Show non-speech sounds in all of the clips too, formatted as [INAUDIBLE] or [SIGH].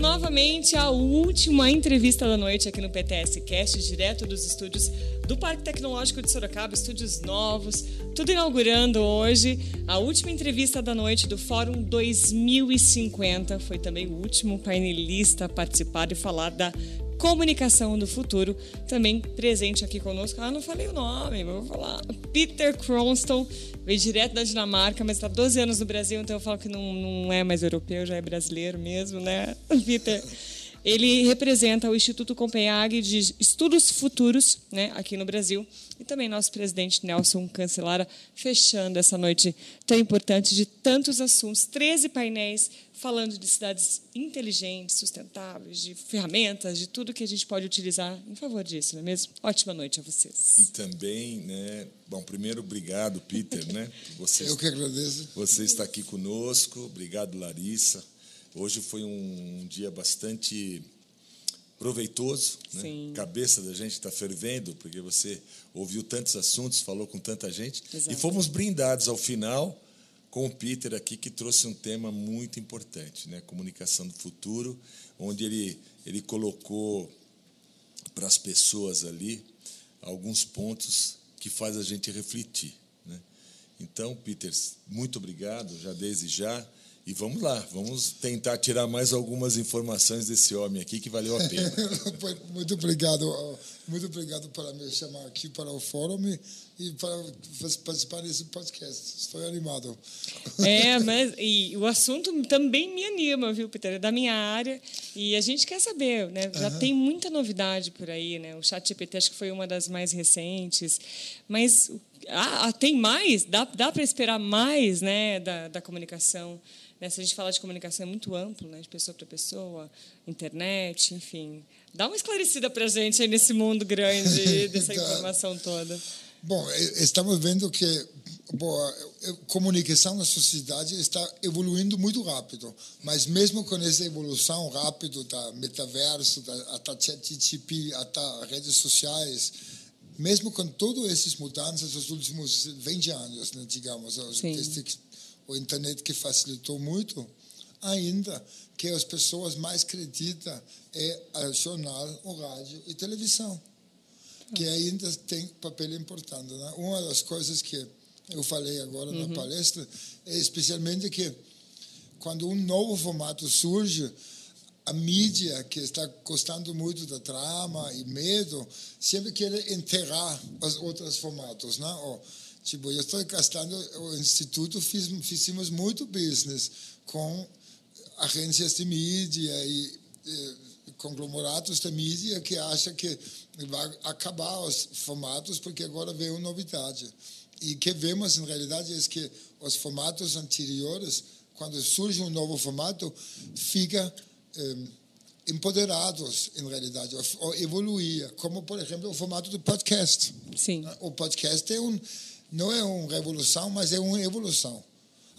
novamente a última entrevista da noite aqui no PTS Cast, direto dos estúdios do Parque Tecnológico de Sorocaba, estúdios novos, tudo inaugurando hoje. A última entrevista da noite do Fórum 2050 foi também o último painelista a participar e falar da comunicação do futuro, também presente aqui conosco. Ah, não falei o nome, vou falar. Peter Cronston, veio direto da Dinamarca, mas está 12 anos no Brasil, então eu falo que não, não é mais europeu, já é brasileiro mesmo, né, [LAUGHS] Peter? Ele representa o Instituto Copenhague de Estudos Futuros, né, aqui no Brasil, e também nosso presidente Nelson Cancelara, fechando essa noite tão importante de tantos assuntos, 13 painéis falando de cidades inteligentes, sustentáveis, de ferramentas, de tudo que a gente pode utilizar em favor disso, não é mesmo? Ótima noite a vocês. E também, né, bom, primeiro obrigado, Peter, né? Você, Eu que agradeço. Você está aqui conosco, obrigado, Larissa. Hoje foi um dia bastante proveitoso. Né? Cabeça da gente está fervendo, porque você ouviu tantos assuntos, falou com tanta gente. Exato. E fomos brindados ao final com o Peter aqui, que trouxe um tema muito importante, né? comunicação do futuro, onde ele, ele colocou para as pessoas ali alguns pontos que faz a gente refletir. Né? Então, Peter, muito obrigado, já desde já. E vamos lá, vamos tentar tirar mais algumas informações desse homem aqui que valeu a pena. [LAUGHS] muito obrigado, muito obrigado por me chamar aqui para o fórum e para participar desse podcast. Estou animado. É, [LAUGHS] mas e o assunto também me anima, viu, Peter? É da minha área e a gente quer saber, né? Já uhum. tem muita novidade por aí, né? O Chat GPT acho que foi uma das mais recentes, mas ah, tem mais? Dá, dá para esperar mais, né, da, da comunicação? Né? Se a gente falar de comunicação é muito amplo, né? de pessoa para pessoa, internet, enfim. Dá uma esclarecida para a gente aí nesse mundo grande [LAUGHS] dessa informação toda. Bom, estamos vendo que bom, a comunicação na sociedade está evoluindo muito rápido, mas mesmo com essa evolução rápida da metaverso, da, até ChatGPT, até redes sociais, mesmo com todas essas mudanças nos últimos 20 anos, né, digamos, desde o internet que facilitou muito, ainda que as pessoas mais acreditam é o jornal, o rádio e televisão, que ainda tem papel importante. Né? Uma das coisas que eu falei agora uhum. na palestra é especialmente que quando um novo formato surge, a mídia que está gostando muito da trama e medo sempre quer enterrar os outros formatos, né? Tipo, eu estou gastando, o Instituto fiz, fizemos muito business com agências de mídia e, e conglomerados de mídia que acham que vai acabar os formatos porque agora veio novidade. E que vemos, em realidade, é que os formatos anteriores, quando surge um novo formato, fica empoderados, em realidade, ou evoluía, como, por exemplo, o formato do podcast. Sim. O podcast é um não é uma revolução, mas é uma evolução.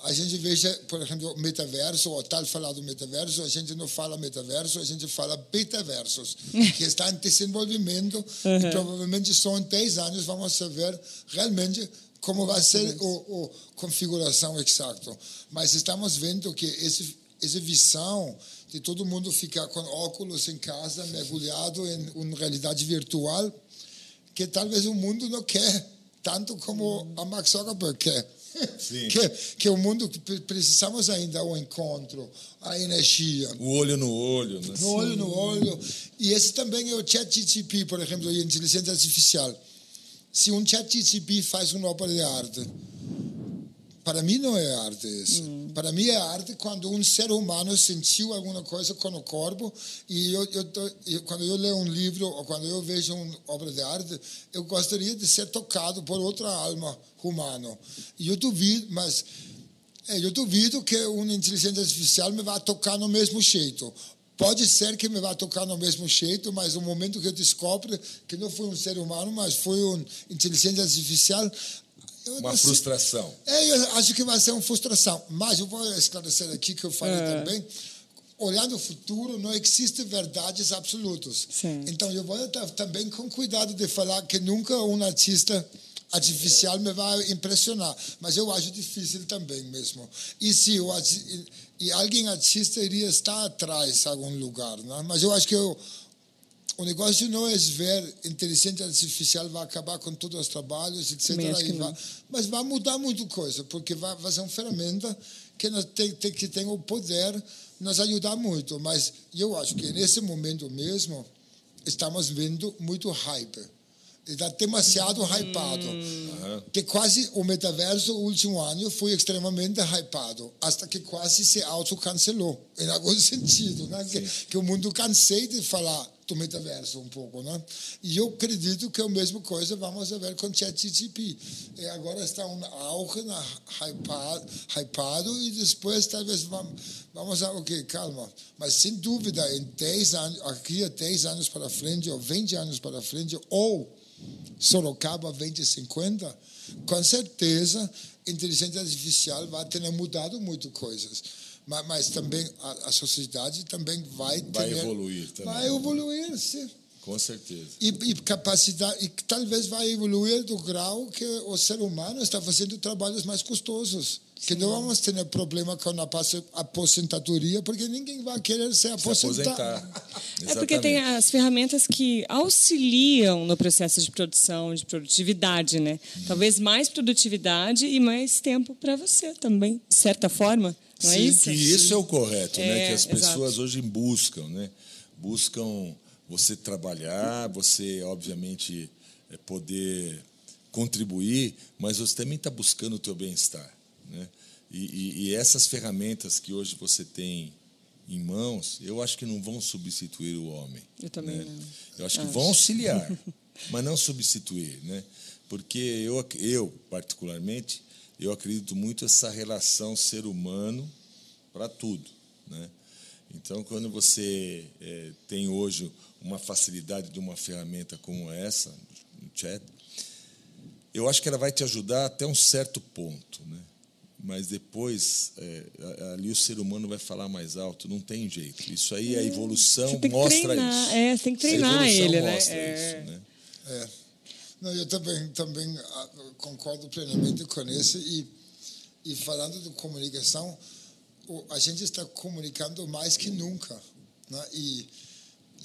A gente veja, por exemplo, metaverso, ou tal falar do metaverso, a gente não fala metaverso, a gente fala betaversos, [LAUGHS] que está em desenvolvimento uhum. e provavelmente só em 10 anos vamos saber realmente como vai ser a configuração exata. Mas estamos vendo que esse, essa visão de todo mundo ficar com óculos em casa, mergulhado em uma realidade virtual, que talvez o mundo não quer tanto como a Max Zuckerberg quer. Que, que o mundo precisamos ainda o encontro, a energia. O olho no olho. Né? No olho no olho. E esse também é o chat GTP, por exemplo, a inteligência artificial. Se um chat GTP faz uma obra de arte, para mim não é arte isso. Uhum. Para mim é arte quando um ser humano sentiu alguma coisa com o corpo e eu, eu, eu, quando eu leio um livro ou quando eu vejo uma obra de arte, eu gostaria de ser tocado por outra alma humana. E eu duvido, mas é, eu duvido que uma inteligência artificial me vá tocar no mesmo jeito. Pode ser que me vá tocar no mesmo jeito, mas o momento que eu descobro que não foi um ser humano, mas foi uma inteligência artificial, uma frustração. É, eu acho que vai ser uma frustração. Mas eu vou esclarecer aqui que eu falei é. também. Olhando o futuro, não existe verdades absolutas. Sim. Então, eu vou estar também com cuidado de falar que nunca um artista artificial me vai impressionar. Mas eu acho difícil também mesmo. E se, eu, e alguém artista iria estar atrás em algum lugar. Né? Mas eu acho que eu, o negócio não é ver inteligência artificial vai acabar com todos os trabalhos, etc. Vai, mas vai mudar muita coisa, porque vai, vai ser uma ferramenta que nós tem, tem, que tem o poder nos ajudar muito. Mas eu acho que nesse momento mesmo estamos vendo muito hype está demasiado hypado. Uhum. Que quase o metaverso, o último ano, foi extremamente hypado, até que quase se autocancelou, em algum [LAUGHS] sentido. Né? Que, que, o mundo cansei de falar do metaverso um pouco. Né? E eu acredito que é a mesma coisa vamos ver com ChatGPT. E agora está um auge na, hypado, hypado e depois talvez vamos, vamos a, ok, calma. Mas sem dúvida, em 10 anos, aqui a 10 anos para frente, ou 20 anos para frente, ou Sorocaba 2050, com certeza inteligência artificial vai ter mudado muito coisas. Mas, mas também a, a, sociedade também vai vai ter, evoluir também. vai evoluir sim com certeza e, e capacidade e talvez vai evoluir do grau que o ser humano está fazendo trabalhos mais custosos que não vamos ter problema com a aposentadoria, porque ninguém vai querer se aposentar. Se aposentar. [LAUGHS] é porque tem as ferramentas que auxiliam no processo de produção, de produtividade, né? Hum. Talvez mais produtividade e mais tempo para você também, de certa forma. Não é Sim, é isso? que isso é o correto, é, né? Que as pessoas exato. hoje buscam, né? Buscam você trabalhar, você, obviamente, é, poder contribuir, mas você também está buscando o teu bem-estar. Né? E, e, e, essas ferramentas que hoje você tem em mãos, eu acho que não vão substituir o homem. Eu também né? não. Eu acho, acho que vão auxiliar, [LAUGHS] mas não substituir, né? Porque eu, eu particularmente, eu acredito muito essa relação ser humano para tudo, né? Então, quando você é, tem hoje uma facilidade de uma ferramenta como essa, o chat, eu acho que ela vai te ajudar até um certo ponto, né? mas depois é, ali o ser humano vai falar mais alto, não tem jeito. Isso aí, a é, evolução mostra treinar, isso. É, você tem que treinar ele, né? É. Isso, né? É. Não, eu também, também ah, concordo plenamente com isso. E, e falando de comunicação, a gente está comunicando mais que nunca. Né? E,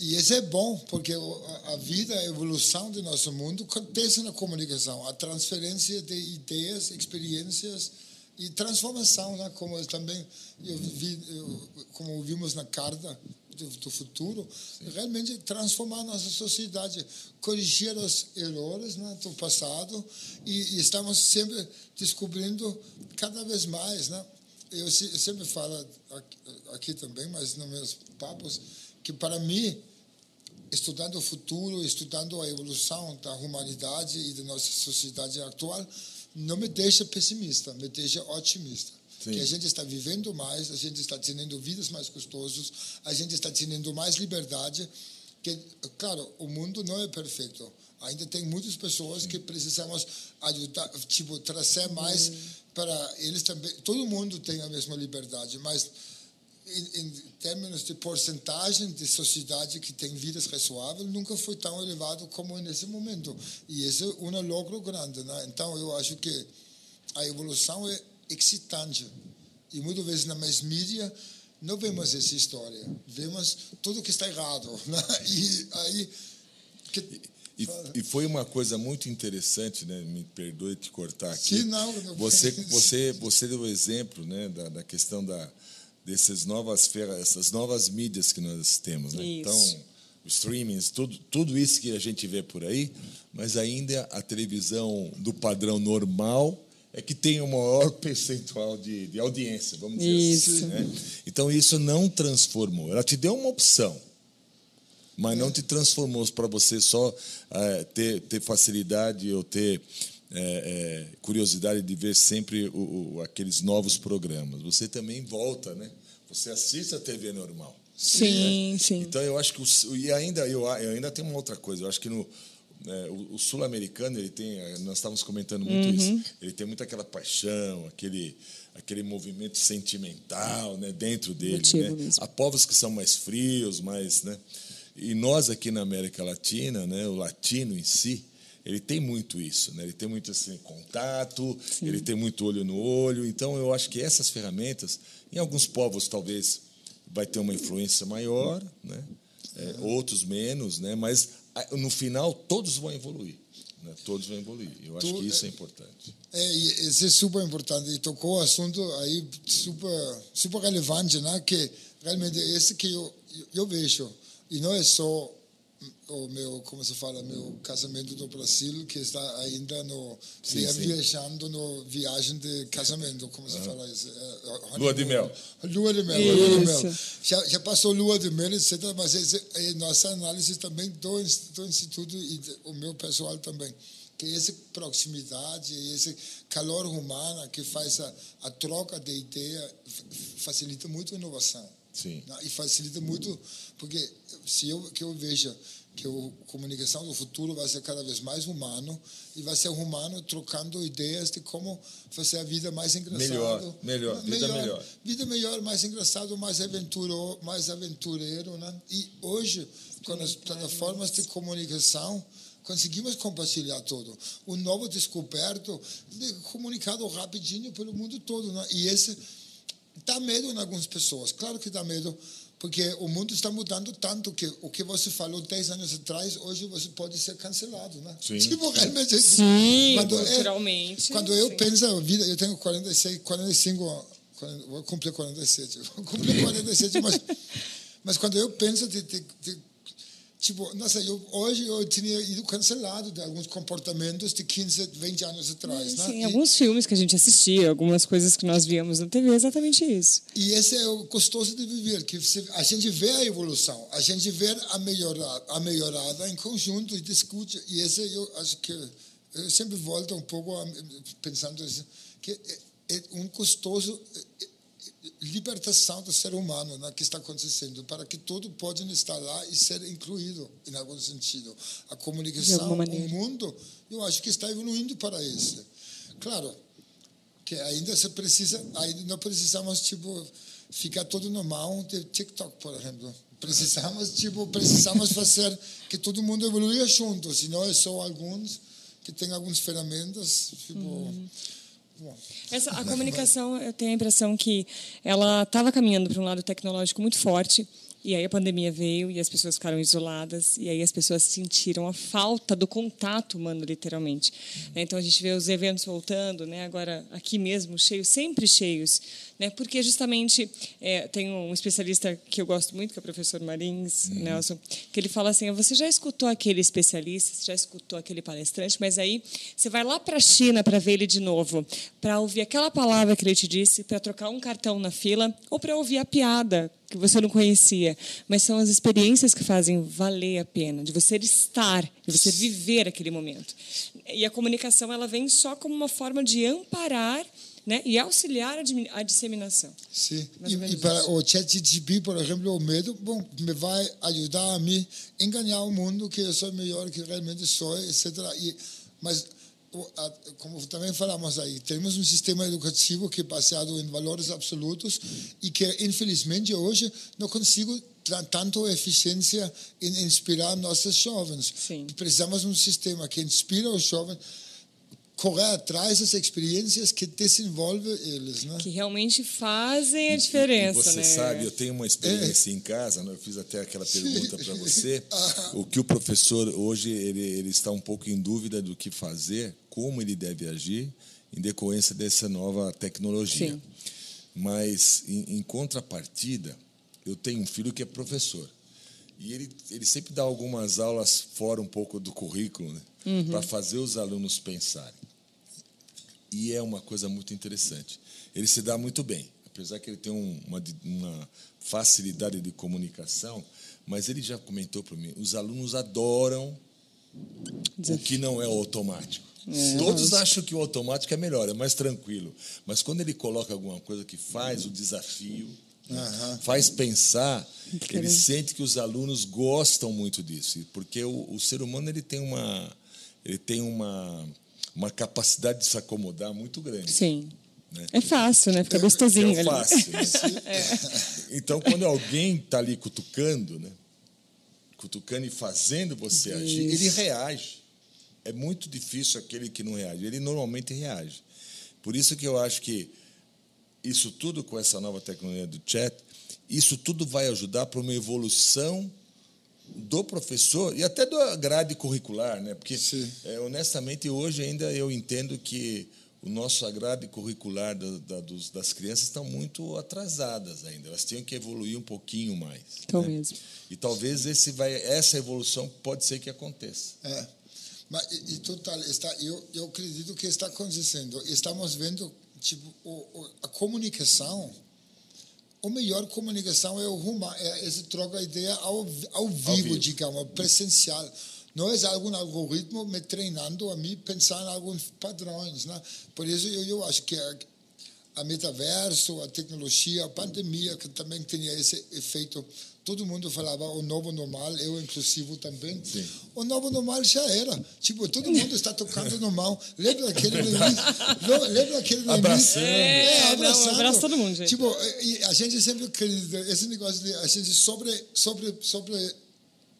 e isso é bom, porque a vida, a evolução do nosso mundo acontece na comunicação. A transferência de ideias, experiências, e transformação, né? como também eu vi, eu, como vimos na carta do, futuro, Sim. realmente transformar nossa sociedade, corrigir os erros né, do passado e, e, estamos sempre descobrindo cada vez mais, né? Eu, eu sempre falo aqui, aqui também, mas nos meus papos, que para mim estudando o futuro, estudando a evolução da humanidade e da nossa sociedade atual, não me deixa pessimista, me deixa otimista. Sim. Que a gente está vivendo mais, a gente está tendo vidas mais gostosas, a gente está tendo mais liberdade. Que, claro, o mundo não é perfeito. Ainda tem muitas pessoas que precisamos ajudar, tipo, trazer mais hum. para eles também. Todo mundo tem a mesma liberdade, mas em, em, termos de porcentagem de sociedade que tem vidas razoáveis, nunca foi tão elevado como nesse momento. E esse é um logro grande. Né? Então, eu acho que a evolução é excitante. E muitas vezes na mais mídia não vemos essa história. Vemos tudo que está errado. [LAUGHS] Né? E aí... Que... E, e, foi uma coisa muito interessante, né? Me perdoe te cortar aqui. Sim, não, não [LAUGHS] você, você, você deu o exemplo, né, da, da questão da, dessas novas essas novas mídias que nós temos, né? Então, streamings, tudo, tudo isso que a gente vê por aí, mas ainda a televisão do padrão normal é que tem o maior [LAUGHS] percentual de, de audiência, vamos dizer assim, isso. assim. Né? Então, isso não transformou. Ela te deu uma opção, mas não te transformou para você só é, ter, ter facilidade ou ter é, é, curiosidade de ver sempre o, o, aqueles novos programas. Você também volta, né? Você assiste a TV normal. Sim, né? sim. Então eu acho que o, e ainda eu, eu ainda tem uma outra coisa. Eu acho que no é, o, o sul-americano ele tem, nós estávamos comentando muito uhum. isso. Ele tem muito aquela paixão, aquele aquele movimento sentimental, né, dentro dele. Né? Há povos que são mais frios, mais, né? E nós aqui na América Latina, né, o latino em si, ele tem muito isso, né? Ele tem muito assim, contato, Sim. ele tem muito olho no olho. Então, eu acho que essas ferramentas, em alguns povos talvez vai ter uma influência maior, né? É, outros menos, né? Mas no final todos vão evoluir. Né? Todos vão evoluir. Eu acho tu, que isso é importante. É, isso é super importante. E tocou o assunto aí super, super relevante, né? Que realmente esse que eu, eu vejo. E não é só o meu, como se fala, meu casamento do Brasil, que está ainda no, sim, sim. viajando no viagem de casamento, como se fala isso? É, lua de mel. Lua de mel, lua de mel. Já, já passou lua de mel, etc., mas esse, é nossa análise também do, do Instituto e de, o meu pessoal também que essa proximidade, esse calor humano que faz a, a troca de ideia facilita muito a inovação. Sim. Né? E facilita muito, porque se eu que eu vejo que a comunicação do futuro vai ser cada vez mais humano e vai ser humano trocando ideias de como fazer a vida mais engraçada. Melhor, melhor, vida melhor. melhor. Vida melhor, mais engraçado, mais aventureiro, mais aventureiro, né? E hoje, com as plataformas de comunicação, conseguimos compartilhar tudo. O novo descoberto, comunicado rapidinho pelo mundo todo, né? E esse dá medo em algumas pessoas. Claro que dá medo, porque o mundo está mudando tanto que o que você falou 10 anos atrás, hoje você pode ser cancelado, né? Sim. Tipo, realmente. Sim, quando culturalmente. É, quando eu sim. penso a vida, eu tenho 46, 45, vou cumprir 47, vou cumprir [LAUGHS] 47, mas, mas quando eu penso de, de, de Tipo, nossa, eu, hoje eu tinha ido cancelado de alguns comportamentos de 15, 20 anos atrás. Sim, né? Sim, alguns filmes que a gente assistia, algumas coisas que nós víamos na TV, exatamente isso. E esse é o gostoso de viver, que a gente vê a evolução, a gente vê a melhorada, a melhorada em conjunto e discute. E esse eu acho que eu sempre volto um pouco pensando assim, que é, é um gostoso libertação do ser humano né, que está acontecendo, para que todo pode estar lá e ser incluído em algum sentido. A comunicação, o mundo, eu acho que está evoluindo para isso. Claro, que ainda se precisa, ainda não precisamos tipo ficar todo no mão de TikTok, por exemplo. Precisamos tipo precisamos fazer que todo mundo evolua junto, senão é só alguns que têm algumas ferramentas, tipo uhum essa, a comunicação, eu tenho a impressão que ela estava caminhando para um lado tecnológico muito forte, e aí a pandemia veio e as pessoas ficaram isoladas, e aí as pessoas sentiram a falta do contato humano, literalmente. Então a gente vê os eventos voltando, né? agora aqui mesmo, cheios, sempre cheios né? Porque justamente é, tem um especialista que eu gosto muito, que é o professor Marins uhum. Nelson, que ele fala assim: você já escutou aquele especialista, você já escutou aquele palestrante, mas aí você vai lá para a China para ver ele de novo, para ouvir aquela palavra que ele te disse, para trocar um cartão na fila ou para ouvir a piada que você não conhecia, mas são as experiências que fazem valer a pena, de você estar, de você viver aquele momento. E a comunicação ela vem só como uma forma de amparar né? e auxiliar a, disseminação. Sim. E, e, para o ChatGPT, por exemplo, o medo, bom, me vai ajudar a me enganar o mundo que eu sou melhor que realmente sou, etc. E, mas como também falamos aí, temos um sistema educativo que é baseado em valores absolutos e que, infelizmente, hoje não consigo tanto eficiência em inspirar nossos jovens. Sim. Precisamos de um sistema que inspira os jovens correr atrás das experiências que desenvolvem eles, né? Que realmente fazem a diferença, e, você né? sabe, eu tenho uma experiência é. em casa, né? eu fiz até aquela pergunta para você, [LAUGHS] o que o professor hoje ele, ele está um pouco em dúvida do que fazer, como ele deve agir em decorrência dessa nova tecnologia. Sim. Mas em, em contrapartida, eu tenho um filho que é professor. E ele, ele sempre dá algumas aulas fora um pouco do currículo, né? Uhum. para fazer os alunos pensarem. E é uma coisa muito interessante. Ele se dá muito bem, apesar que ele tem um, uma, uma facilidade de comunicação, mas ele já comentou para mim: os alunos adoram o que não é automático. É. Todos acham que o automático é melhor, é mais tranquilo. Mas quando ele coloca alguma coisa que faz o desafio, uhum. faz pensar, ele sente que os alunos gostam muito disso. Porque o, o ser humano ele tem uma ele tem uma, uma capacidade de se acomodar muito grande. Sim. Né? É fácil, né? Fica gostosinho. É, é fácil. Né? [LAUGHS] é. [LAUGHS] Então, quando alguém está ali cutucando, né? cutucando e fazendo você Isso. agir, ele reage. é muito difícil aquele que não reage. Ele normalmente reage. Por isso que eu acho que isso tudo com essa nova tecnologia do chat, isso tudo vai ajudar para uma evolução do professor e até da grade curricular, né? Porque é, honestamente hoje ainda eu entendo que o nosso grade curricular da, da, dos, das crianças estão muito atrasadas ainda. Elas tinham que evoluir um pouquinho mais. Então né? mesmo. E talvez esse vai, essa evolução pode ser que aconteça. É. Mas, e, total, está, eu, eu acredito que está acontecendo. Estamos vendo, tipo, o, o, a comunicação, a melhor comunicação é o rumar, é esse troca ideia ao, ao, vivo, ao vivo, digamos, presencial. Não é algum algoritmo me treinando a mim pensar em alguns padrões. Né? Por isso, eu, eu acho que a, a metaverso, a tecnologia, a pandemia, que também tinha esse efeito todo mundo falava o novo normal, eu inclusive também. Sim. O novo normal já era. Tipo, todo mundo está tocando [LAUGHS] normal. Lembra aquele no início? Lembra aquele no abraçando. É, é abraçando. abraça todo mundo, gente. Tipo, a gente sempre acredita, esse negócio de a gente sobre, sobre, sobre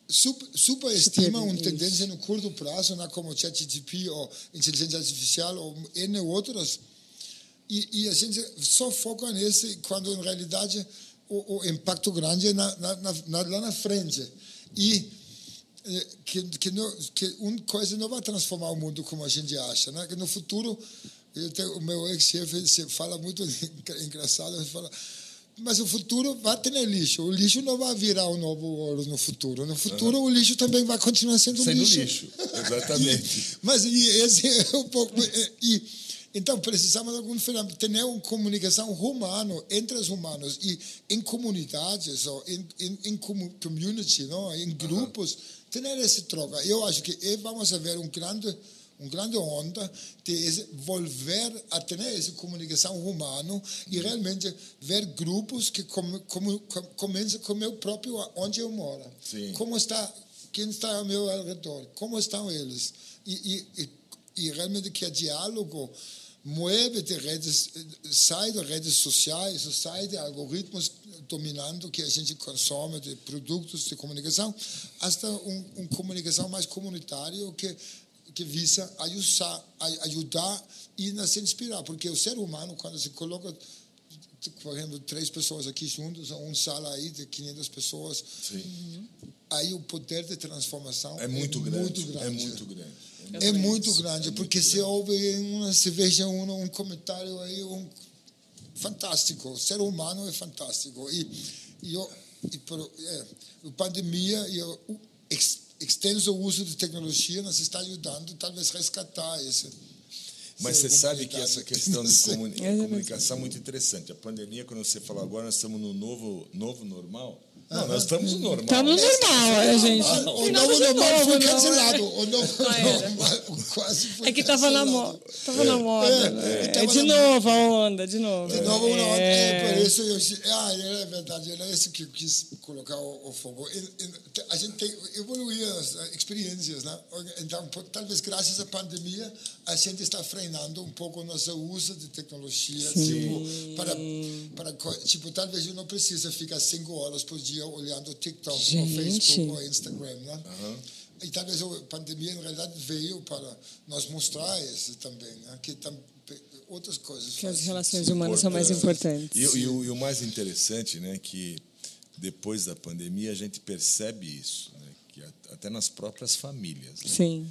super, superestima uma tendência no curto prazo, né, como ChatGPT ou inteligência artificial ou N outras. E, e a gente só foca nesse quando, em realidade, o, o impacto grande na, na, na, lá na frente. E eh, que, que, não, que uma coisa não vai transformar o mundo como a gente acha. Né? Que no futuro, tenho, o meu ex-chefe fala muito [LAUGHS] engraçado, ele fala, mas o futuro vai ter lixo. O lixo não vai virar o novo ouro no futuro. No futuro, uhum. o lixo também vai continuar sendo, sendo lixo. lixo. Exatamente. [LAUGHS] e, mas e esse é um pouco. E, então, precisamos de algum ter uma comunicação humana entre os humanos e em comunidades, ou em, em, em community, não? em grupos, uh -huh. ter essa troca. Eu acho que vamos ver um grande uma grande onda de volver a ter essa comunicação humana e realmente ver grupos que come, começam com o meu próprio onde eu moro. Sim. Como está, quem está ao meu redor, como estão eles. E, e, e realmente que é diálogo mueve de redes, sai de redes sociais, sai de algoritmos dominando que a gente consome de produtos de comunicação, hasta uma um comunicação mais comunitária que que visa ajudar, ajudar e se inspirar, porque o ser humano quando se coloca por exemplo, três pessoas aqui juntas, uma sala aí de 500 pessoas, Sim. aí o poder de transformação é muito, é grande, muito grande. É muito grande. É muito grande, porque se houve uma, se veja um, um comentário aí, um, fantástico. O ser humano é fantástico. E, e, eu, e por, é, a pandemia e o extenso uso de tecnologia nos está ajudando, talvez, resgatar esse. Mas você sabe que essa questão de [LAUGHS] comunicação é muito interessante. A pandemia, quando você falou agora, nós estamos no novo, novo normal não, nós estamos no normal. Estamos no normal, é, gente. O novo normal foi cancelado. O novo [LAUGHS] normal quase foi É que estava na, mo tava na moda. É, é de novo a onda, de novo. De novo a onda. É, por isso eu... Ah, é verdade. Era esse que eu quis colocar o, o fogo. A gente tem evoluir as experiências, né? Então, talvez graças à pandemia, a gente está frenando um pouco o nosso uso de tecnologia. Tipo, para, para, tipo, talvez eu não precisa ficar cinco horas por dia dia olhando TikTok, Gente. ou Facebook, ou Instagram, né? Uhum. E talvez a pandemia, em realidade, veio para nos mostrar isso também, né? Que tam, outras coisas. Que as relações humanas são mais importantes. E, e, o, e, o, mais interessante, né, que depois da pandemia a gente percebe isso, né, que até nas próprias famílias. Né? Sim.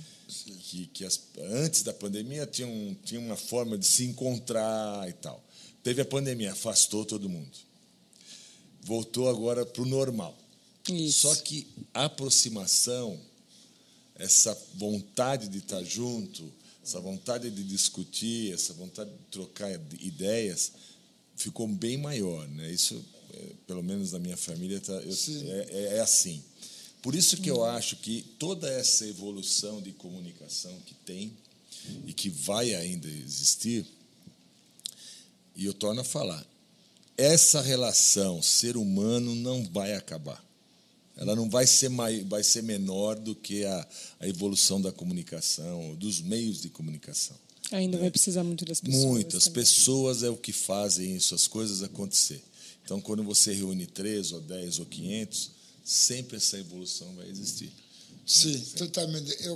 Que, que as, antes da pandemia tinha, um, tinha uma forma de se encontrar e tal. Teve a pandemia, afastou todo mundo voltou agora para o normal. Isso. Só que a aproximação, essa vontade de estar junto, essa vontade de discutir, essa vontade de trocar ideias, ficou bem maior. Né? Isso, é, pelo menos na minha família, tá, eu, é, é, é, assim. Por isso que eu uhum. acho que toda essa evolução de comunicação que tem e que vai ainda existir, e eu torno a falar, essa relação ser humano não vai acabar. Ela não vai ser, mai, vai ser menor do que a, a evolução da comunicação, dos meios de comunicação. Ainda né? vai precisar muito das pessoas. Muitas pessoas é o que fazem isso, as coisas acontecer. Então, quando você reúne três ou dez ou quinhentos, sempre essa evolução vai existir. Sim, totalmente. Eu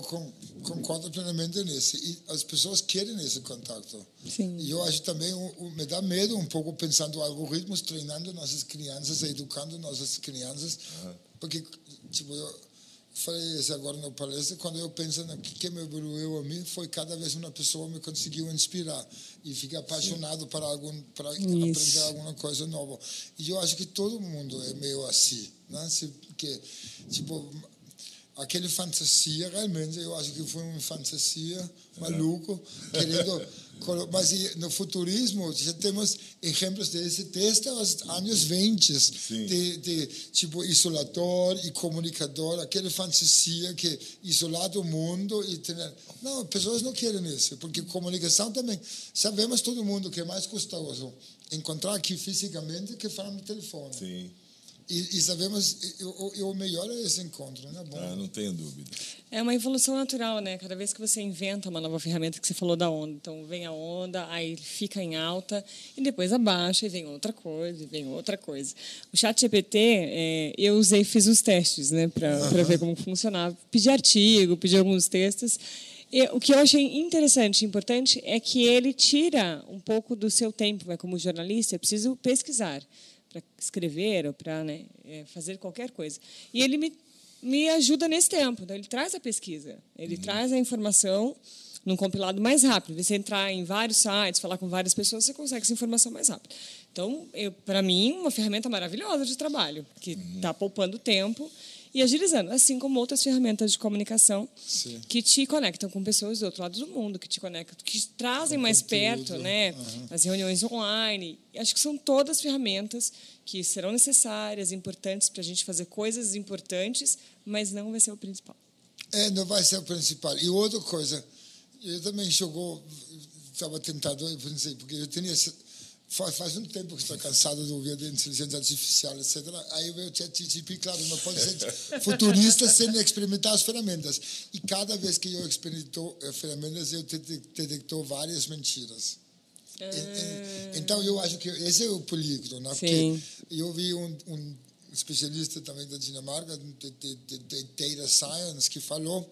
concordo plenamente nisso. E as pessoas querem esse contato. Sim. E eu acho também, me dá medo um pouco pensando algoritmos treinando nossas crianças, educando nossas crianças. Uhum. Porque, tipo, eu falei isso agora no palestra, quando eu penso no que, que me evoluiu a mim, foi cada vez uma pessoa me conseguiu inspirar e fiquei apaixonado para algum para aprender alguma coisa nova. E eu acho que todo mundo é meio assim, né? Que tipo aquele fantasia realmente eu acho que foi uma fantasia maluco querendo [LAUGHS] mas no futurismo já temos exemplos desse desde os anos 20 de, de, tipo isolador e comunicador aquele fantasia que isolar o mundo e ter não pessoas não querem isso porque comunicação também sabemos todo mundo que é mais custoso encontrar aqui fisicamente que falar no telefone. Sim. E, e sabemos, o, o melhor é esse encontro, né? Bom. Ah, não tenho dúvida. É uma evolução natural, né? Cada vez que você inventa uma nova ferramenta que você falou da onda, então vem a onda, aí fica em alta e depois abaixa e vem outra coisa, e vem outra coisa. O Chat GPT, é, eu usei, fiz os testes, né, para uhum. ver como funcionava. Pedi artigo, pedi alguns textos. E, o que eu achei interessante, importante, é que ele tira um pouco do seu tempo, né? como jornalista, é preciso pesquisar para escrever ou para né, é, fazer qualquer coisa. E ele me, me ajuda nesse tempo. Então, ele traz a pesquisa, ele uhum. traz a informação num compilado mais rápido. Você entrar em vários sites, falar com várias pessoas, você consegue essa informação mais rápido. Então, para mim, uma ferramenta maravilhosa de trabalho, que está uhum. poupando tempo e agilizando, assim como outras ferramentas de comunicação Sim. que te conectam com pessoas do outro lado do mundo, que te conectam, que te trazem com mais conteúdo. perto, né? Uhum. As reuniões online. Acho que são todas ferramentas que serão necessárias, importantes para a gente fazer coisas importantes, mas não vai ser o principal. É, não vai ser o principal. E outra coisa, eu também jogou, estava tentado, pensei, porque eu tinha faz, um tempo que estou cansado de ouvir de inteligência artificial, etc. Aí veio o ChatGPT, claro, não pode ser [LAUGHS] futurista sem experimentar as ferramentas. E cada vez que eu experimento eh, ferramentas, eu detectou várias mentiras. Ah. Então, eu acho que esse é o peligro, né? Porque eu vi um, um especialista também da Dinamarca, de, de, de data science, que falou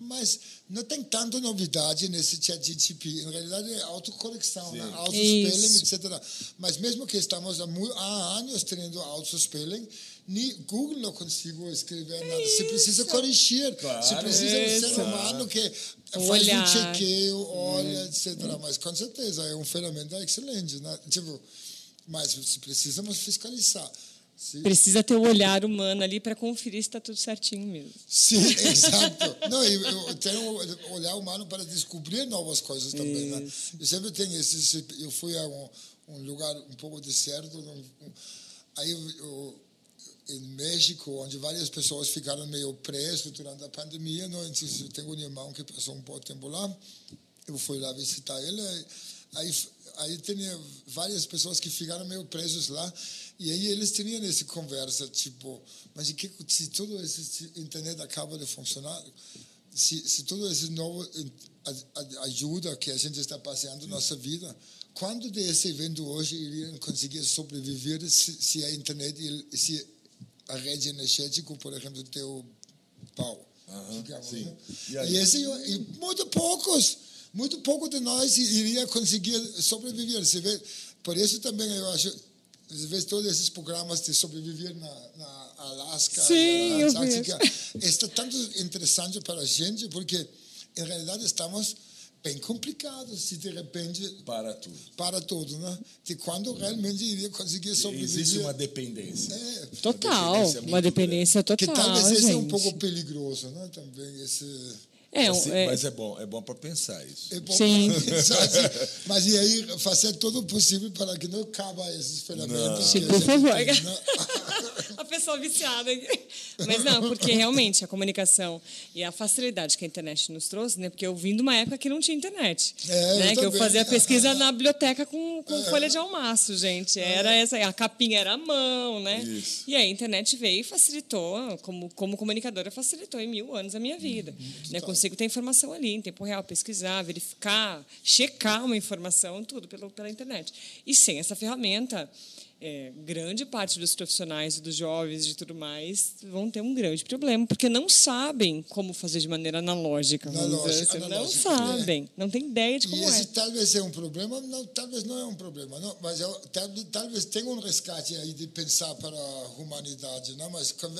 mas não tem tanta novidade nesse chat GTP. Em realidade, é autocorreção, né? auto-spelling, etc. Mas mesmo que estamos há, há anos tendo auto-spelling, Google não consigo escrever nada. Você precisa corrigir. Claro. Você precisa de um ser humano que faz Olhar. um chequeio, olha, hum. etc. Mas, com certeza, é uma ferramenta excelente. Né? Tipo, mas precisamos fiscalizar. Sim. Precisa ter o olhar humano ali para conferir se está tudo certinho mesmo. Sim, [LAUGHS] exato. Não, eu, eu tenho um olhar humano para descobrir novas coisas também. Né? Eu sempre tenho esse. Eu fui a um, um lugar um pouco deserto, um, aí eu, em México, onde várias pessoas ficaram meio presas durante a pandemia. Não? Então, eu tenho um irmão que passou um pouco de tempo lá. Eu fui lá visitar ele. Aí, aí tinha várias pessoas que ficaram meio presos lá. E aí eles tinham essa conversa, tipo, mas que, se todo esse internet acaba de funcionar, se, se todo esse novo ajuda que a gente está passeando nossa vida, quando desse evento hoje iriam conseguir sobreviver se, se a internet, se a rede energética, por exemplo, tem o pau? Uhum, digamos, né? e, e, esse, e muito poucos, muito pouco de nós iria conseguir sobreviver. Você vê, por isso também eu acho às vezes todos esses programas de sobreviver na, na Alasca, Sim, na Antártica, está tanto interessante para a gente, porque em realidade estamos bem complicados se de repente para tudo. para tudo né? De quando realmente iria conseguir sobreviver. existe uma dependência. É, total uma dependência, uma dependência total que talvez seja um pouco perigoso né? Também esse é, assim, é, mas é bom, é bom para pensar isso. É bom Sim. Pensar, [LAUGHS] assim, mas e aí fazer todo o possível para que não caba esses ferramentas. Sim, por favor. Tem, né? [LAUGHS] a pessoa viciada aqui. Mas não, porque realmente a comunicação e a facilidade que a internet nos trouxe, né? Porque eu vim de uma época que não tinha internet. É, né? Eu que eu fazia pesquisa na biblioteca com, com é. folha de almaço, gente. Era é. essa, a capinha era a mão, né? Isso. E aí a internet veio e facilitou, como, como comunicadora, facilitou em mil anos a minha vida. Hum, né? Consigo ter informação ali, em tempo real, pesquisar, verificar, checar uma informação, tudo pelo, pela internet. E sem essa ferramenta, é, grande parte dos profissionais, dos jovens e tudo mais, vão ter um grande problema, porque não sabem como fazer de maneira analógica. Analógica, assim. Não sabem, é. não tem ideia de como e esse é. talvez é um problema, não, talvez não é um problema, não, mas eu, talvez, talvez tenha um resgate aí de pensar para a humanidade, não? mas com,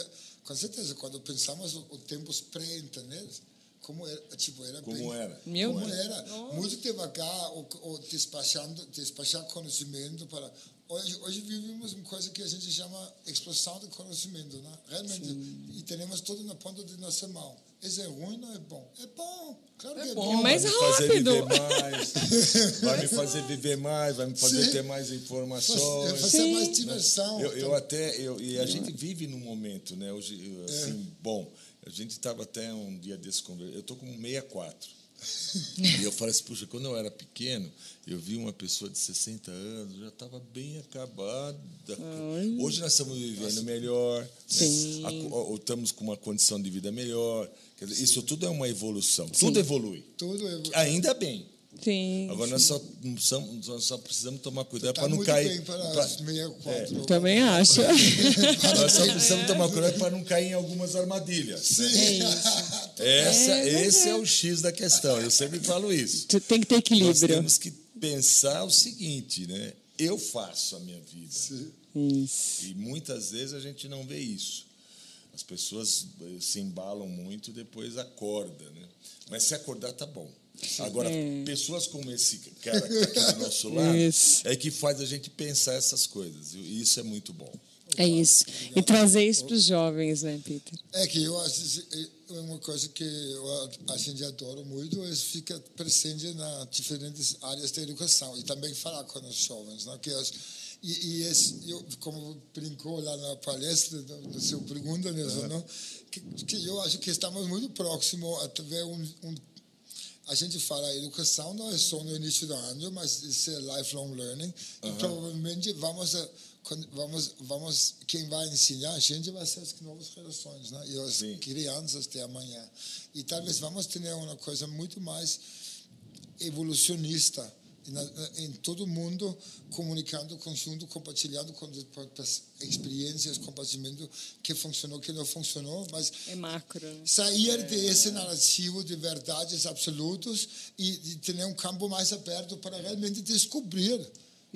com certeza, quando pensamos o, o tempos pré-internet, como era, tipo, era como bem, era. Meu como era. Muito devagar, ou, ou despachando, despachar conhecimento para Hoje, hoje vivemos uma coisa que a gente chama explosão de conhecimento, né? Realmente, Sim. e temos tudo na ponta de nossa mão. Isso é ruim, não é bom? É bom, claro é que é, bom. bom. Mais vai rápido. Me fazer viver mais, vai me fazer [LAUGHS] viver mais, vai me fazer Sim. ter mais informações. Vai fazer mais diversão. Eu, eu até, eu, e a gente vive num momento, né? Hoje, assim, é. bom, a gente estava até um dia desse conversando. Eu estou com 64 [LAUGHS] e eu falei assim, puxa, quando eu era pequeno, eu vi uma pessoa de 60 anos, já estava bem acabada. Ai. Hoje nós estamos vivendo Nossa. melhor, né? estamos com uma condição de vida melhor. Dizer, isso tudo é uma evolução. Sim. Tudo evolui. Tudo evolui. Ainda bem. Sim, Agora nós só, nós só precisamos tomar cuidado tá para não cair. Para pra, 64, é. Também acho. nós só [LAUGHS] precisamos tomar cuidado para não cair em algumas armadilhas. Sim. É Essa, é, esse é o X da questão. Eu sempre falo isso. Tem que ter equilíbrio. Nós temos que pensar o seguinte, né? Eu faço a minha vida. Sim. Isso. E muitas vezes a gente não vê isso. As pessoas eh, se embalam muito, depois acorda, né? Mas se acordar tá bom. Agora, é. pessoas como esse cara que está aqui do nosso lado [LAUGHS] isso. é que faz a gente pensar essas coisas. E isso é muito bom. É isso. E trazer isso para os jovens, né, Peter? É que eu acho é uma coisa que eu, a gente adora muito, é ficar presente nas diferentes áreas da educação e também falar com os jovens, né? Que eu, e, e esse, eu, como brincou lá na palestra, no seu pergunta, mesmo, uhum. não? Que, que, eu acho que estamos muito próximos a ter um, um a gente fala educação não é só no início do ano, mas isso é lifelong learning. Uhum. E provavelmente vamos, a, vamos, vamos, quem vai ensinar a gente vai ser as novas gerações, né? E as Sim. crianças de amanhã. E talvez vamos ter uma coisa muito mais evolucionista em todo mundo comunicando conjunto, compartilhando com experiências, compartilhamento que funcionou, que não funcionou, mas é macro. Sair é. desse narrativo de verdades absolutas e, e ter um campo mais aberto para realmente descobrir.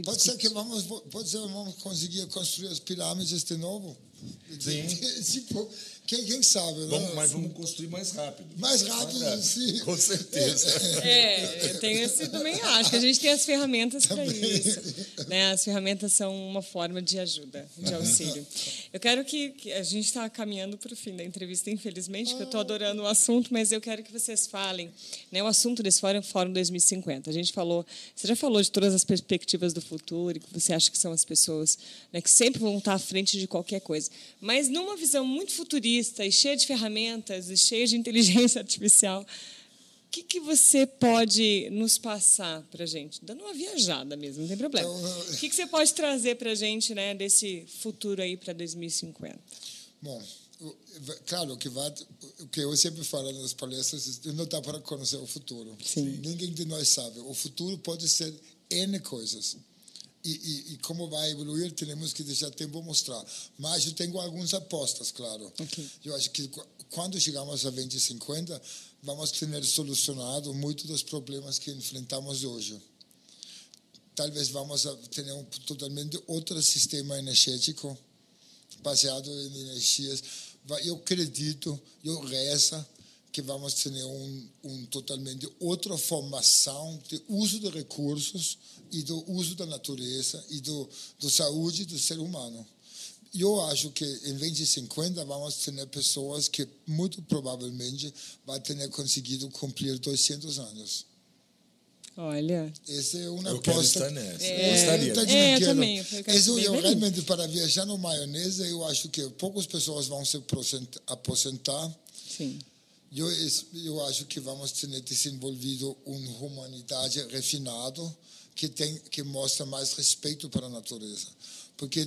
Pode ser que vamos, pode ser que vamos conseguir construir as pirâmides de novo. Sim. [LAUGHS] tipo, quem, quem sabe, né? Vamos, mas vamos construir mais rápido. Mais rápido, mais rápido. sim. Com certeza. É, eu tenho esse também acho que a gente tem as ferramentas para isso. Né? As ferramentas são uma forma de ajuda, de auxílio. Eu quero que, que a gente está caminhando para o fim da entrevista, infelizmente, que eu estou adorando o assunto, mas eu quero que vocês falem. Né? O assunto desse fórum é o Fórum 2050. A gente falou, você já falou de todas as perspectivas do futuro e que você acha que são as pessoas né, que sempre vão estar à frente de qualquer coisa. Mas numa visão muito futurista, e cheia de ferramentas e cheia de inteligência [LAUGHS] artificial, o que, que você pode nos passar para a gente? Dando uma viajada mesmo, não tem problema. O que, que você pode trazer para a gente né, desse futuro aí para 2050? Bom, claro que vai, o que eu sempre falo nas palestras, não dá para conhecer o futuro. Sim. Ninguém de nós sabe. O futuro pode ser N coisas e, e, e, como vai evoluir, teremos que deixar tempo mostrar. Mas eu tenho algumas apostas, claro. Okay. Eu acho que quando chegamos a 2050, vamos ter solucionado muitos dos problemas que enfrentamos hoje. Talvez vamos ter um totalmente outro sistema energético baseado em energias. Eu acredito, eu rezo que vamos ter um, um totalmente outra formação de uso de recursos e do uso da natureza e do, do saúde do ser humano. Eu acho que em 2050 vamos ter pessoas que muito provavelmente vão ter conseguido cumprir 200 anos. Olha. Essa é uma eu aposta. Quero estar nessa. É, eu gostaria. É, eu também. Eu, eu realmente, para viajar no maionese, eu acho que poucas pessoas vão se aposentar. Sim. Eu, eu acho que vamos ter desenvolvido uma humanidade refinada que tem que mostra mais respeito para a natureza, porque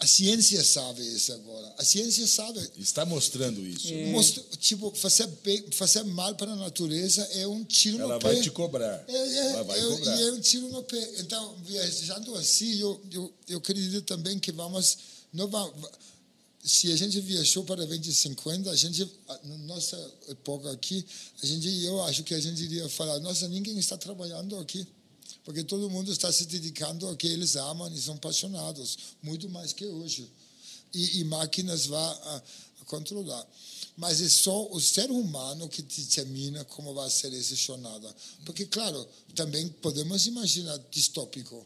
a ciência sabe isso agora. A ciência sabe. Está mostrando isso. É. Mostra, tipo, fazer, bem, fazer mal para a natureza é um tiro Ela no pé. Ela vai te cobrar. É, é, Ela vai é, cobrar. E é um tiro no pé. Então, viajando assim, eu, eu, eu acredito também que vamos. Não vamos se a gente viajou para 2050, a gente, na nossa época aqui, a gente, eu acho que a gente iria falar: nossa, ninguém está trabalhando aqui porque todo mundo está se dedicando ao que eles amam e são apaixonados, muito mais que hoje. E, e máquinas vão a, a controlar. Mas é só o ser humano que determina como vai ser essa jornada. Porque, claro, também podemos imaginar distópico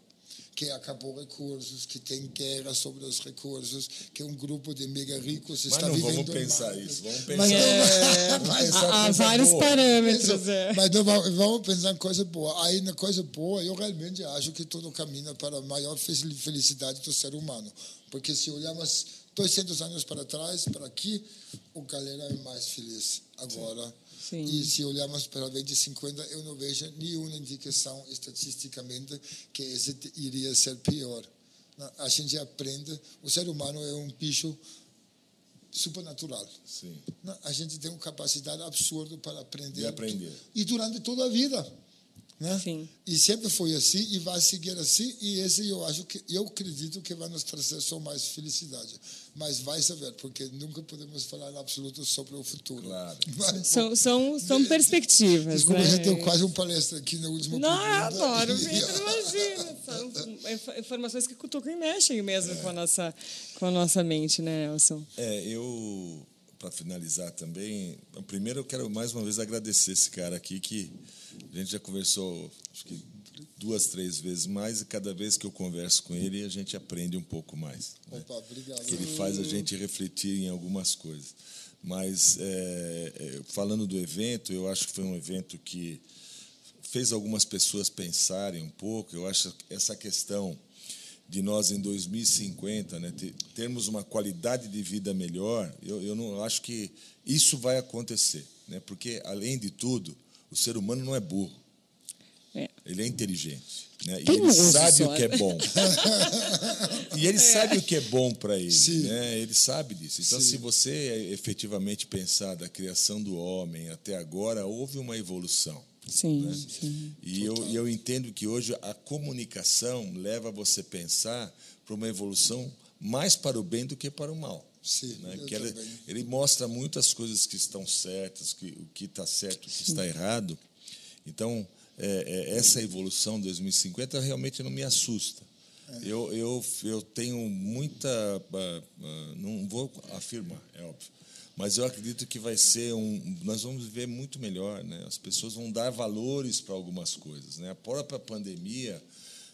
que acabou recursos, que tem guerra sobre os recursos, que um grupo de mega ricos está vivendo. Mas não vamos pensar isso, vamos pensar. Mas, é, vamos pensar há vários boa. parâmetros. É. Mas não, vamos pensar em coisa boa. Aí, na coisa boa, eu realmente acho que tudo caminha para a maior felicidade do ser humano. Porque se olharmos 200 anos para trás, para aqui, o galera é mais feliz agora. Sim. Sim. E se olharmos para 2050, eu não vejo nenhuma indicação estatisticamente que esse iria ser pior. A gente aprende, o ser humano é um bicho supernatural. Sim. A gente tem uma capacidade absurda para aprender. E aprender. E durante toda a vida. Né? Sim. E sempre foi assim e vai seguir assim e esse eu acho que eu acredito que vai nos trazer só mais felicidade mas vai saber porque nunca podemos falar absoluto sobre o futuro claro [LAUGHS] mas, são, são, são perspectivas desculpa né? já deu quase uma palestra aqui no último não eu adoro [LAUGHS] Vitor imagina são informações que cutucam e mexem mesmo é. com a nossa com a nossa mente né Nelson é eu para finalizar também primeiro eu quero mais uma vez agradecer esse cara aqui que a gente já conversou, acho que duas, três vezes mais, e cada vez que eu converso com ele, a gente aprende um pouco mais. Né? Opa, obrigado. Que ele faz a gente refletir em algumas coisas. Mas, é, falando do evento, eu acho que foi um evento que fez algumas pessoas pensarem um pouco. Eu acho essa questão de nós, em 2050, né, termos uma qualidade de vida melhor, eu, eu não eu acho que isso vai acontecer. Né, porque, além de tudo, o ser humano não é burro. É. Ele é inteligente. Né? E ele sabe o que é bom. [LAUGHS] e ele sabe o que é bom para ele. Né? Ele sabe disso. Então, Sim. se você efetivamente pensar da criação do homem até agora, houve uma evolução. Sim, né? sim. E eu, eu entendo que hoje a comunicação leva você a pensar para uma evolução mais para o bem do que para o mal. Sim, né? que ele, ele, mostra muitas coisas que estão certas, que, o que está certo, o que Sim. está errado. Então, é, é, essa evolução 2050 realmente não me assusta. É. Eu, eu, eu tenho muita. Uh, uh, não vou afirmar, é óbvio. Mas eu acredito que vai ser um. Nós vamos viver muito melhor. Né? As pessoas vão dar valores para algumas coisas. Né? A própria pandemia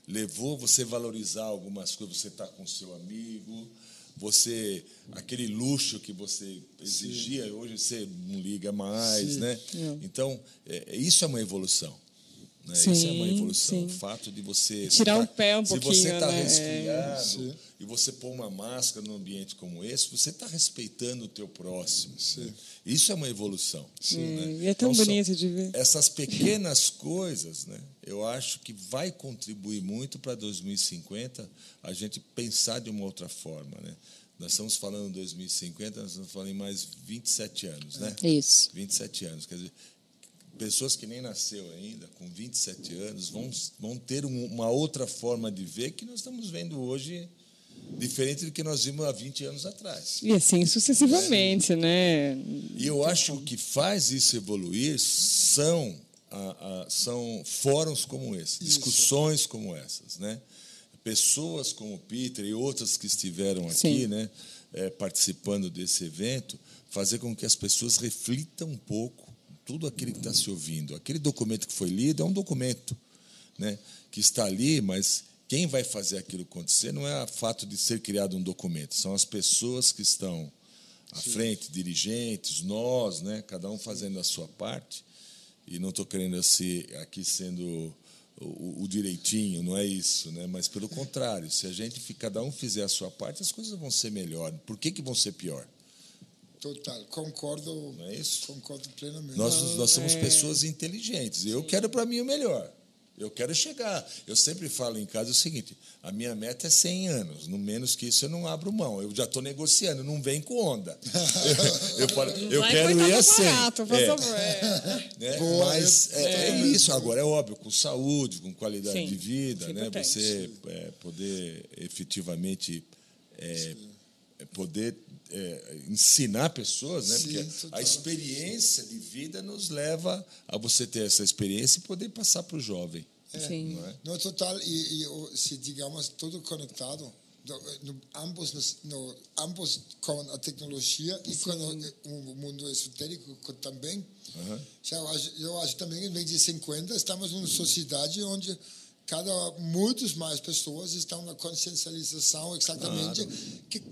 levou você a valorizar algumas coisas. Você está com seu amigo, você aquele luxo que você exigia Sim. hoje você não liga mais Sim. né é. então é, isso é uma evolução né? Sim, isso é uma evolução sim. o fato de você tirar o pé um se pouquinho você está né? resfriado é. e você pôr uma máscara num ambiente como esse você está respeitando o teu próximo né? isso é uma evolução né? e é tão então, bonito de ver essas pequenas coisas né eu acho que vai contribuir muito para 2050 a gente pensar de uma outra forma né nós estamos falando em 2050, nós estamos falando em mais 27 anos, né? Isso. 27 anos. Quer dizer, pessoas que nem nasceu ainda, com 27 anos, vão, vão ter uma outra forma de ver que nós estamos vendo hoje diferente do que nós vimos há 20 anos atrás. E assim sucessivamente, é. né? E eu acho que o que faz isso evoluir são, a, a, são fóruns como esse, isso. discussões como essas, né? pessoas como o Peter e outras que estiveram aqui, Sim. né, é, participando desse evento, fazer com que as pessoas reflitam um pouco tudo aquilo que está se ouvindo. Aquele documento que foi lido é um documento, né, que está ali, mas quem vai fazer aquilo acontecer não é o fato de ser criado um documento, são as pessoas que estão à Sim. frente, dirigentes, nós, né, cada um fazendo a sua parte. E não estou querendo assim, aqui sendo o, o, direitinho, não é isso, né? Mas pelo contrário, se a gente cada um fizer a sua parte, as coisas vão ser melhor. Por que, que vão ser pior? Total, concordo. Não é isso? Concordo plenamente. Nós, nós somos é... pessoas inteligentes. Eu quero para mim o melhor. Eu quero chegar. Eu sempre falo em casa o seguinte: a minha meta é 100 anos. No menos que isso, eu não abro mão. Eu já estou negociando, não vem com onda. [LAUGHS] eu, eu, falo, eu quero ir a 100. Barato, por é. favor. É. [LAUGHS] Né? Mas é, é, isso. Agora, é óbvio, com saúde, com qualidade Sim, de vida, né? você é, poder efetivamente é, poder é, ensinar pessoas, né? Sim, Porque total. a experiência de vida nos leva a você ter essa experiência e poder passar para o jovem. É, Sim. Não, é? não total. E, e, se digamos tudo conectado, no, ambos, no, ambos com a tecnologia e com o, o, mundo esotérico também. Uhum. Eu, acho, eu acho também que em 2050 estamos numa sociedade onde cada muitas mais pessoas estão na consciencialização exatamente que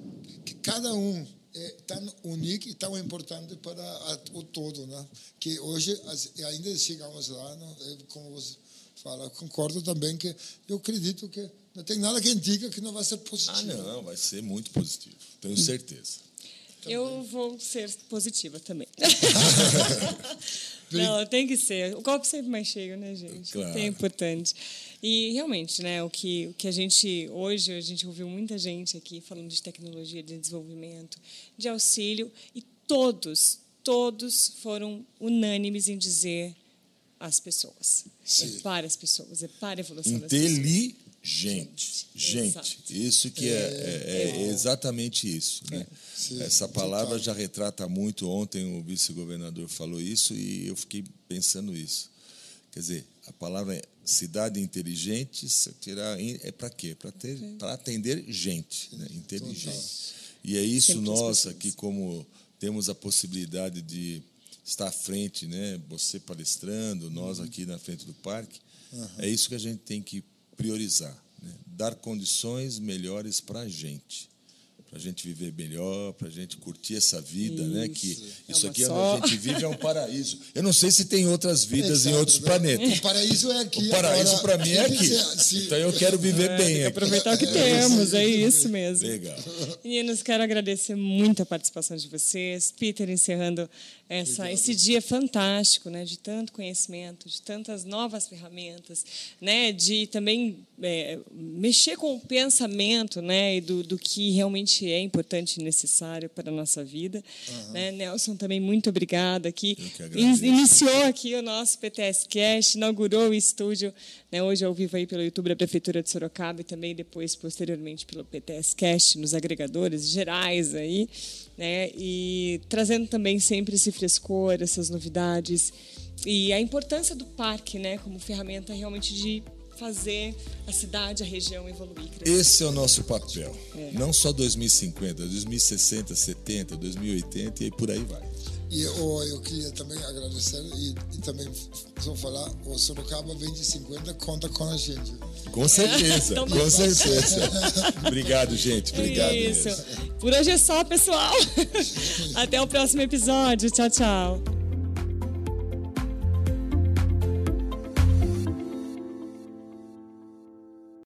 cada um é tão único e tão importante para a, o todo, né? Que hoje ainda chegamos lá, né? como você fala, concordo também que eu acredito que não tem nada que indica que não vai ser positivo. Ah, não, vai ser muito positivo, tenho certeza. Eu vou ser positiva também. [LAUGHS] não, tem que ser. O copo sempre mais cheio, né, gente? Claro. É importante. E realmente, né, o que, o que a gente hoje a gente ouviu muita gente aqui falando de tecnologia, de desenvolvimento, de auxílio e todos, todos foram unânimes em dizer as pessoas. Sim. É para as pessoas, é para a evolução das pessoas. Inteligente. Gente, isso que é, é, é, é exatamente isso. Né? É. Essa palavra já retrata muito. Ontem o vice-governador falou isso e eu fiquei pensando isso. Quer dizer, a palavra cidade inteligente tirar é para quê? Para ter para atender gente, né? inteligente. E é isso nós aqui como temos a possibilidade de estar à frente, né? Você palestrando, nós uhum. aqui na frente do parque. Uhum. É isso que a gente tem que priorizar, né? dar condições melhores para a gente para a gente viver melhor, para a gente curtir essa vida, isso. né? Que é isso aqui só... onde a gente vive é um paraíso. Eu não sei se tem outras vidas Exato, em outros né? planetas. O paraíso é aqui. O paraíso para mim é [LAUGHS] aqui. Então eu quero viver é, bem. Aqui. Aproveitar o que temos, é isso mesmo. Legal. Meninos, quero agradecer muito a participação de vocês. Peter encerrando essa, esse dia fantástico, né? De tanto conhecimento, de tantas novas ferramentas, né? De também é, mexer com o pensamento, né? E do, do que realmente é importante e necessário para a nossa vida. Uhum. Né? Nelson, também muito obrigada aqui. Iniciou aqui o nosso PTS Cast, inaugurou o estúdio, né? hoje ao vivo aí pelo YouTube da Prefeitura de Sorocaba e também depois, posteriormente, pelo PTS Cast, nos agregadores gerais aí, né? E trazendo também sempre esse frescor, essas novidades e a importância do parque, né, como ferramenta realmente de fazer a cidade, a região evoluir. Crescer. Esse é o nosso papel. É. Não só 2050, 2060, 70, 2080 e por aí vai. E eu, eu queria também agradecer e, e também só falar, o Sorocaba 2050 conta com a gente. Com certeza, [LAUGHS] então, com certeza. Obrigado, gente. Obrigado. Isso. Mesmo. Por hoje é só, pessoal. [LAUGHS] Até o próximo episódio. Tchau, tchau.